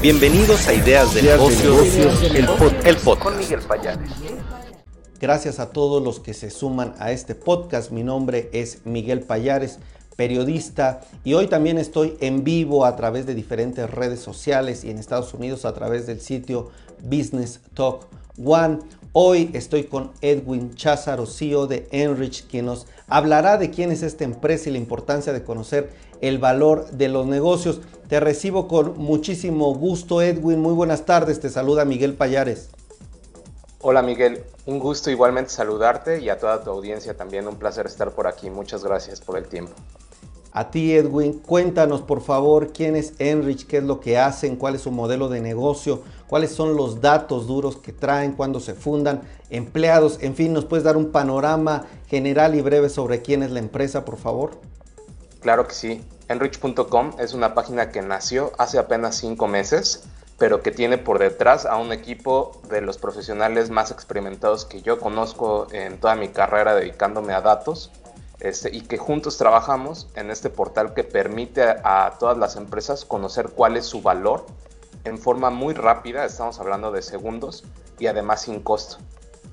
Bienvenidos a Ideas de Negocios, el, podcast. Con Miguel Payares. Gracias a todos los que se suman a este podcast. Mi nombre es Miguel Payares, periodista, y hoy también estoy en vivo a través de diferentes redes sociales y en Estados Unidos a través del sitio Business Talk One. Hoy estoy con Edwin Cházaro, CEO de Enrich, quien nos hablará de quién es esta empresa y la importancia de conocer el valor de los negocios. Te recibo con muchísimo gusto, Edwin. Muy buenas tardes. Te saluda Miguel Payares. Hola Miguel, un gusto igualmente saludarte y a toda tu audiencia también un placer estar por aquí. Muchas gracias por el tiempo. A ti Edwin, cuéntanos por favor quién es Enrich, qué es lo que hacen, cuál es su modelo de negocio, cuáles son los datos duros que traen, cuándo se fundan, empleados, en fin, nos puedes dar un panorama general y breve sobre quién es la empresa, por favor. Claro que sí. Enrich.com es una página que nació hace apenas cinco meses, pero que tiene por detrás a un equipo de los profesionales más experimentados que yo conozco en toda mi carrera dedicándome a datos. Este, y que juntos trabajamos en este portal que permite a todas las empresas conocer cuál es su valor en forma muy rápida, estamos hablando de segundos, y además sin costo.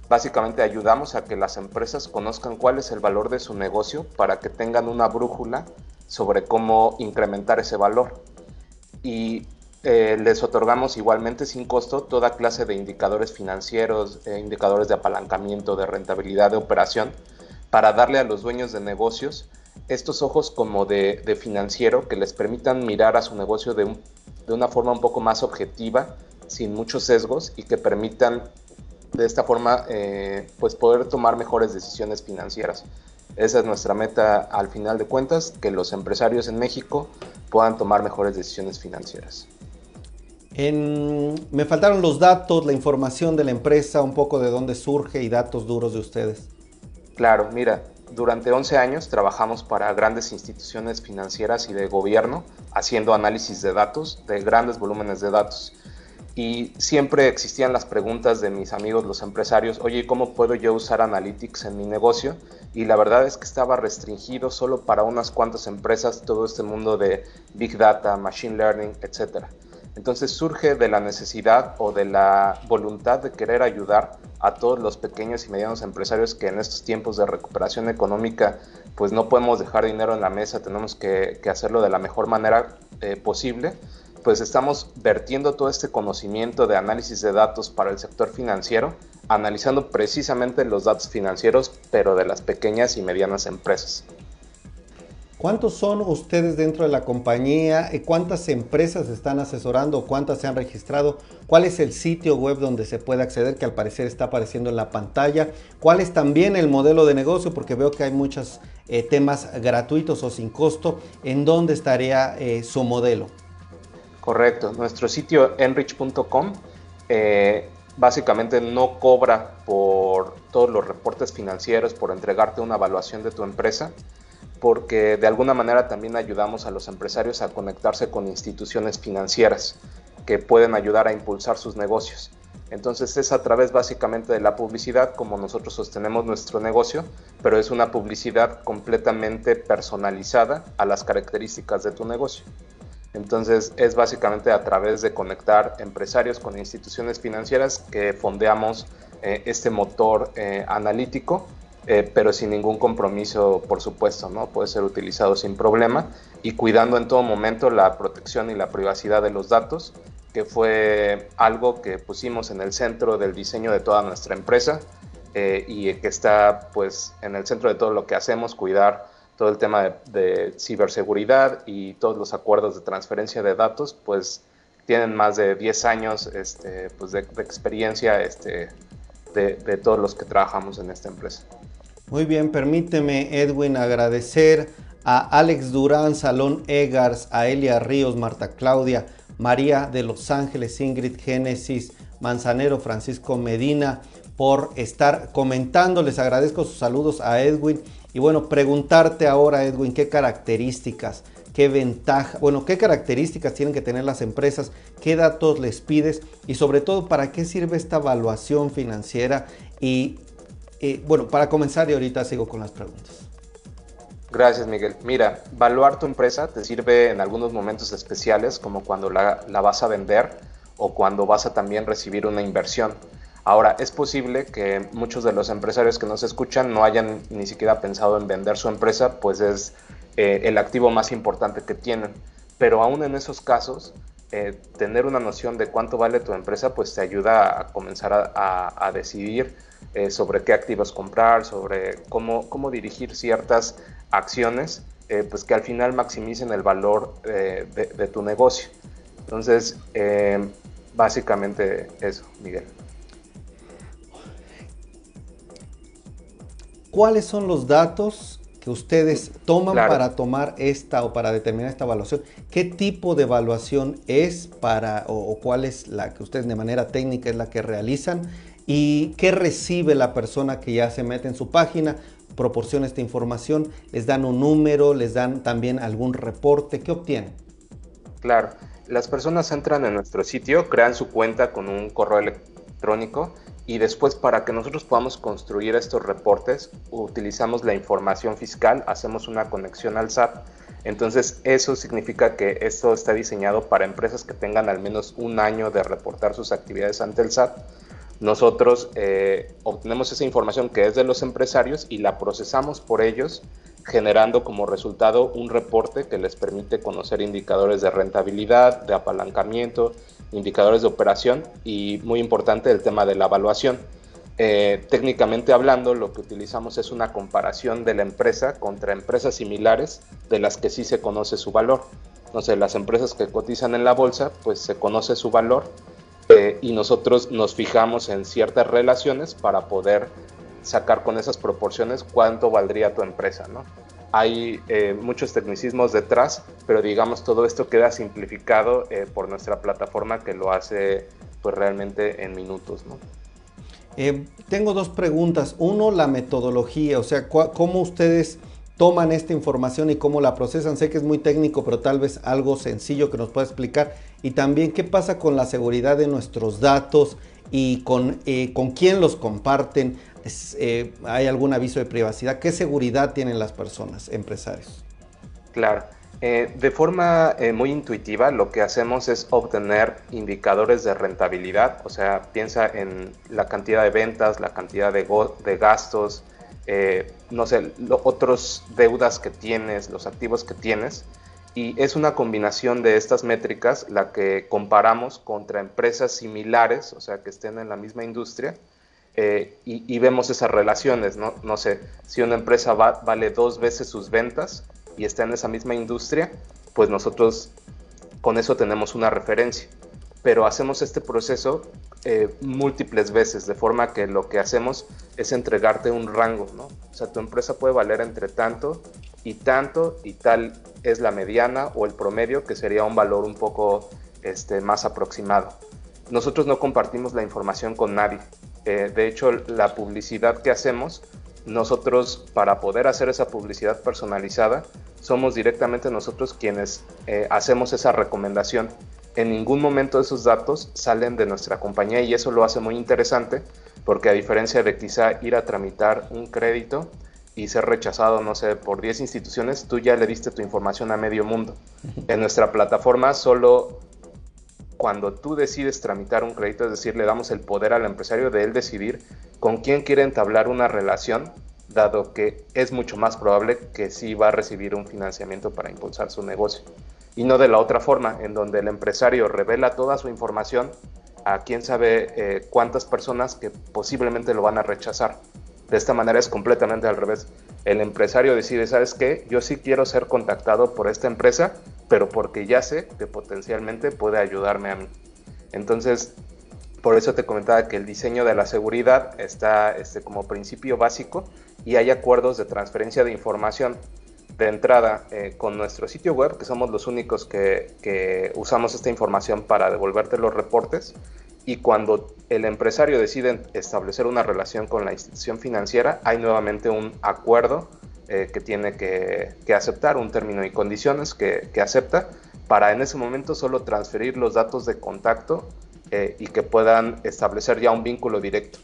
Básicamente ayudamos a que las empresas conozcan cuál es el valor de su negocio para que tengan una brújula sobre cómo incrementar ese valor. Y eh, les otorgamos igualmente sin costo toda clase de indicadores financieros, eh, indicadores de apalancamiento, de rentabilidad de operación, para darle a los dueños de negocios estos ojos como de, financiero que les permitan mirar a su negocio de, una forma un poco más objetiva, sin muchos sesgos y que permitan de esta forma eh, pues poder tomar mejores decisiones financieras. Esa es nuestra meta al final de cuentas, que los empresarios en México puedan tomar mejores decisiones financieras. me faltaron los datos, la información de la empresa, un poco de dónde surge y datos duros de ustedes. Claro, mira, durante 11 años trabajamos para grandes instituciones financieras y de gobierno haciendo análisis de datos, de grandes volúmenes de datos. Y siempre existían las preguntas de mis amigos los empresarios, oye, ¿cómo puedo yo usar Analytics en mi negocio? Y la verdad es que estaba restringido solo para unas cuantas empresas todo este mundo de Big Data, Machine Learning, etcétera. Entonces surge de la necesidad o de la voluntad de querer ayudar a todos los pequeños y medianos empresarios que en estos tiempos de recuperación económica pues no podemos dejar dinero en la mesa, tenemos que, hacerlo de la mejor manera eh, posible, pues estamos vertiendo todo este conocimiento de análisis de datos para el sector financiero, analizando precisamente los datos financieros, pero de las pequeñas y medianas empresas. ¿Cuántos son ustedes dentro de la compañía? ¿Cuántas empresas están asesorando? ¿Cuántas se han registrado? ¿Cuál es el sitio web donde se puede acceder que al parecer está apareciendo en la pantalla? ¿Cuál es también el modelo de negocio? Porque veo que hay muchos eh, temas gratuitos o sin costo. ¿En dónde estaría eh, su modelo? Correcto. Nuestro sitio enrich.com eh, básicamente no cobra por todos los reportes financieros, por entregarte una evaluación de tu empresa porque de alguna manera también ayudamos a los empresarios a conectarse con instituciones financieras que pueden ayudar a impulsar sus negocios. Entonces es a través básicamente de la publicidad como nosotros sostenemos nuestro negocio, pero es una publicidad completamente personalizada a las características de tu negocio. Entonces es básicamente a través de conectar empresarios con instituciones financieras que fondeamos eh, este motor eh, analítico eh, pero sin ningún compromiso, por supuesto, ¿no? Puede ser utilizado sin problema y cuidando en todo momento la protección y la privacidad de los datos, que fue algo que pusimos en el centro del diseño de toda nuestra empresa eh, y que está pues en el centro de todo lo que hacemos, cuidar todo el tema de, ciberseguridad y todos los acuerdos de transferencia de datos, pues tienen más de 10 años este, pues de, experiencia este, de todos los que trabajamos en esta empresa. Muy bien, permíteme Edwin agradecer a Alex Durán, Salón Egars, a Elia Ríos, Marta Claudia, María de Los Ángeles, Ingrid Génesis, Manzanero, Francisco Medina, por estar comentando. Les agradezco sus saludos a Edwin. Y bueno, preguntarte ahora, Edwin, qué características, qué ventaja, bueno, qué características tienen que tener las empresas, qué datos les pides y sobre todo para qué sirve esta evaluación financiera y bueno, para comenzar y ahorita sigo con las preguntas. Gracias, Miguel. Mira, evaluar tu empresa te sirve en algunos momentos especiales, como cuando la, la, vas a vender o cuando vas a también recibir una inversión. Ahora, es posible que muchos de los empresarios que nos escuchan no hayan ni siquiera pensado en vender su empresa, pues es eh, el activo más importante que tienen. Pero aún en esos casos, eh, tener una noción de cuánto vale tu empresa, pues te ayuda a comenzar a, decidir eh, sobre qué activos comprar, sobre cómo, cómo dirigir ciertas acciones, pues que al final maximicen el valor de, de, tu negocio. Entonces, básicamente eso, Miguel. ¿Cuáles son los datos que ustedes toman para tomar esta o para determinar esta evaluación? ¿Qué tipo de evaluación es para o, cuál es la que ustedes de manera técnica es la que realizan? ¿Y qué recibe la persona que ya se mete en su página? Proporciona esta información, les dan un número, les dan también algún reporte, ¿qué obtienen? Claro, las personas entran en nuestro sitio, crean su cuenta con un correo electrónico y después para que nosotros podamos construir estos reportes utilizamos la información fiscal, hacemos una conexión al SAT. Entonces eso significa que esto está diseñado para empresas que tengan al menos un año de reportar sus actividades ante el SAT. Nosotros eh, obtenemos esa información que es de los empresarios y la procesamos por ellos generando como resultado un reporte que les permite conocer indicadores de rentabilidad, de apalancamiento, indicadores de operación y muy importante el tema de la evaluación. Eh, técnicamente hablando, lo que utilizamos es una comparación de la empresa contra empresas similares de las que sí se conoce su valor. Entonces, las empresas que cotizan en la bolsa, pues se conoce su valor eh, y nosotros nos fijamos en ciertas relaciones para poder sacar con esas proporciones cuánto valdría tu empresa, ¿no? hay eh, muchos tecnicismos detrás, pero digamos todo esto queda simplificado eh, por nuestra plataforma que lo hace pues realmente en minutos. ¿no? Eh, tengo dos preguntas. Uno, la metodología, o sea, cómo ustedes toman esta información y cómo la procesan. Sé que es muy técnico, pero tal vez algo sencillo que nos pueda explicar. Y también qué pasa con la seguridad de nuestros datos y con, con quién los comparten. Eh, hay algún aviso de privacidad. ¿Qué seguridad tienen las personas, empresarios? Claro. Eh, de forma eh, muy intuitiva, lo que hacemos es obtener indicadores de rentabilidad, o sea, piensa en la cantidad de ventas, la cantidad de, de gastos, no sé, otros deudas que tienes, los activos que tienes, y es una combinación de estas métricas la que comparamos contra empresas similares, o sea, que estén en la misma industria, eh, y, vemos esas relaciones, ¿no? No sé, si una empresa vale dos veces sus ventas y está en esa misma industria, pues nosotros con eso tenemos una referencia. Pero hacemos este proceso eh, múltiples veces, de forma que lo que hacemos es entregarte un rango, ¿no? O sea, tu empresa puede valer entre tanto y tanto y tal es la mediana o el promedio, que sería un valor un poco este, más aproximado. Nosotros no compartimos la información con nadie. Eh, de hecho, la publicidad que hacemos, nosotros para poder hacer esa publicidad personalizada, somos directamente nosotros quienes eh, hacemos esa recomendación. En ningún momento esos datos salen de nuestra compañía y eso lo hace muy interesante porque a diferencia de quizá ir a tramitar un crédito y ser rechazado, no sé, por 10 instituciones, tú ya le diste tu información a medio mundo. En nuestra plataforma solo cuando tú decides tramitar un crédito, es decir, le damos el poder al empresario de él decidir con quién quiere entablar una relación, dado que es mucho más probable que sí va a recibir un financiamiento para impulsar su negocio. Y no de la otra forma, en donde el empresario revela toda su información a quién sabe eh, cuántas personas que posiblemente lo van a rechazar. De esta manera es completamente al revés. El empresario decide, ¿sabes qué? Yo sí quiero ser contactado por esta empresa, pero porque ya sé que potencialmente puede ayudarme a mí. Entonces, por eso te comentaba que el diseño de la seguridad está este, como principio básico y hay acuerdos de transferencia de información de entrada eh, con nuestro sitio web, que somos los únicos que, que usamos esta información para devolverte los reportes. Y cuando el empresario decide establecer una relación con la institución financiera, hay nuevamente un acuerdo eh, que tiene que, aceptar, un término y condiciones que, acepta, para en ese momento solo transferir los datos de contacto eh, y que puedan establecer ya un vínculo directo.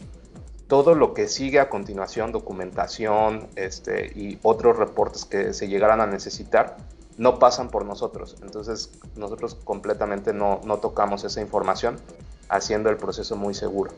todo lo que sigue a continuación, documentación este, y otros reportes que se llegaran a necesitar, no pasan por nosotros. Entonces nosotros completamente no, no tocamos esa información, haciendo el proceso muy seguro.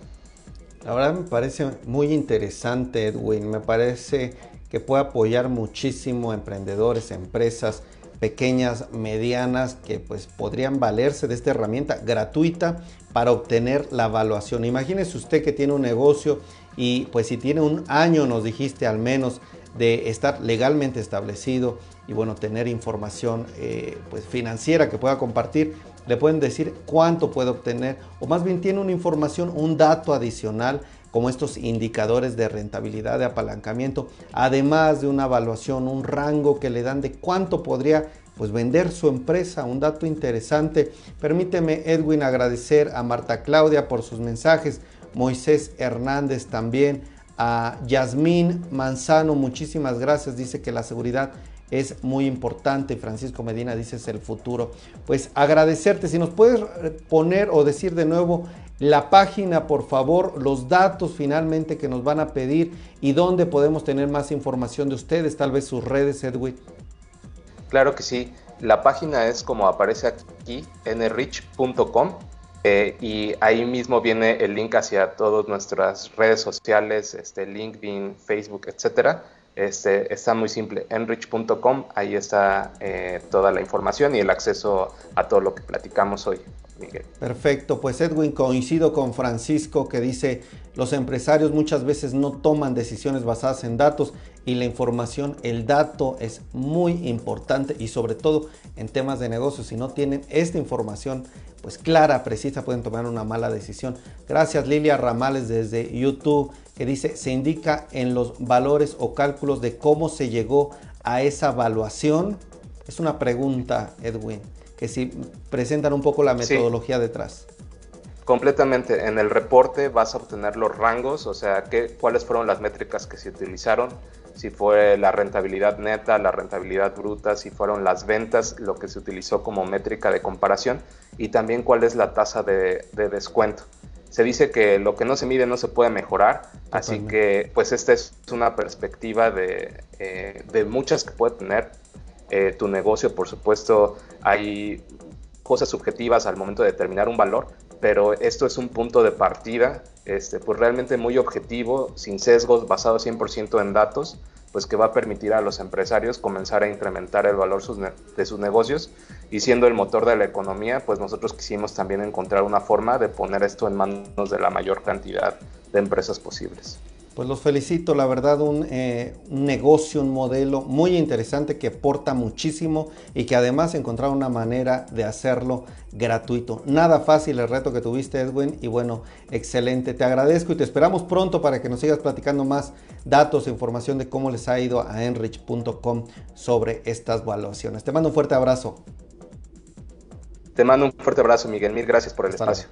La verdad me parece muy interesante, Edwin. Me parece que puede apoyar muchísimo a emprendedores, empresas pequeñas, medianas, que pues podrían valerse de esta herramienta gratuita para obtener la evaluación. Imagínese usted que tiene un negocio y pues si tiene un año, nos dijiste al menos, de estar legalmente establecido y bueno, tener información eh, pues financiera que pueda compartir, le pueden decir cuánto puede obtener o más bien tiene una información, un dato adicional como estos indicadores de rentabilidad, de apalancamiento, además de una evaluación, un rango que le dan de cuánto podría pues vender su empresa, un dato interesante. Permíteme Edwin agradecer a Marta Claudia por sus mensajes, Moisés Hernández también, a Yasmín Manzano, muchísimas gracias, dice que la seguridad es muy importante. Francisco Medina dice es el futuro. Pues agradecerte, si nos puedes poner o decir de nuevo la página, por favor, los datos finalmente que nos van a pedir y dónde podemos tener más información de ustedes, tal vez sus redes, Edwin. Claro que sí. La página es como aparece aquí, nrich.com. Eh, y ahí mismo viene el link hacia todas nuestras redes sociales, este, LinkedIn, Facebook, etcétera. Este, está muy simple, enrich.com, ahí está eh, toda la información y el acceso a todo lo que platicamos hoy. Miguel. Perfecto, pues Edwin, coincido con Francisco que dice, los empresarios muchas veces no toman decisiones basadas en datos y la información, el dato es muy importante y sobre todo en temas de negocios, si no tienen esta información pues clara, precisa, pueden tomar una mala decisión. Gracias Lilia Ramales desde YouTube que dice, se indica en los valores o cálculos de cómo se llegó a esa evaluación. Es una pregunta, Edwin, que si presentan un poco la metodología detrás. Completamente. En el reporte vas a obtener los rangos, o sea, qué, cuáles fueron las métricas que se utilizaron, si fue la rentabilidad neta, la rentabilidad bruta, si fueron las ventas, lo que se utilizó como métrica de comparación y también cuál es la tasa de, descuento. Se dice que lo que no se mide no se puede mejorar, así que pues esta es una perspectiva de, eh, de muchas que puede tener eh, tu negocio. Por supuesto, hay cosas subjetivas al momento de determinar un valor, pero esto es un punto de partida, este, pues realmente muy objetivo, sin sesgos, basado 100% en datos, pues que va a permitir a los empresarios comenzar a incrementar el valor de sus negocios y siendo el motor de la economía, pues nosotros quisimos también encontrar una forma de poner esto en manos de la mayor cantidad de empresas posibles. Pues los felicito, la verdad, eh, un, negocio, un modelo muy interesante que aporta muchísimo y que además encontraron una manera de hacerlo gratuito. Nada fácil el reto que tuviste, Edwin, y bueno, excelente. Te agradezco y te esperamos pronto para que nos sigas platicando más datos e información de cómo les ha ido a enrich.com sobre estas valuaciones. Te mando un fuerte abrazo. Te mando un fuerte abrazo, Miguel. Mil gracias por el espacio.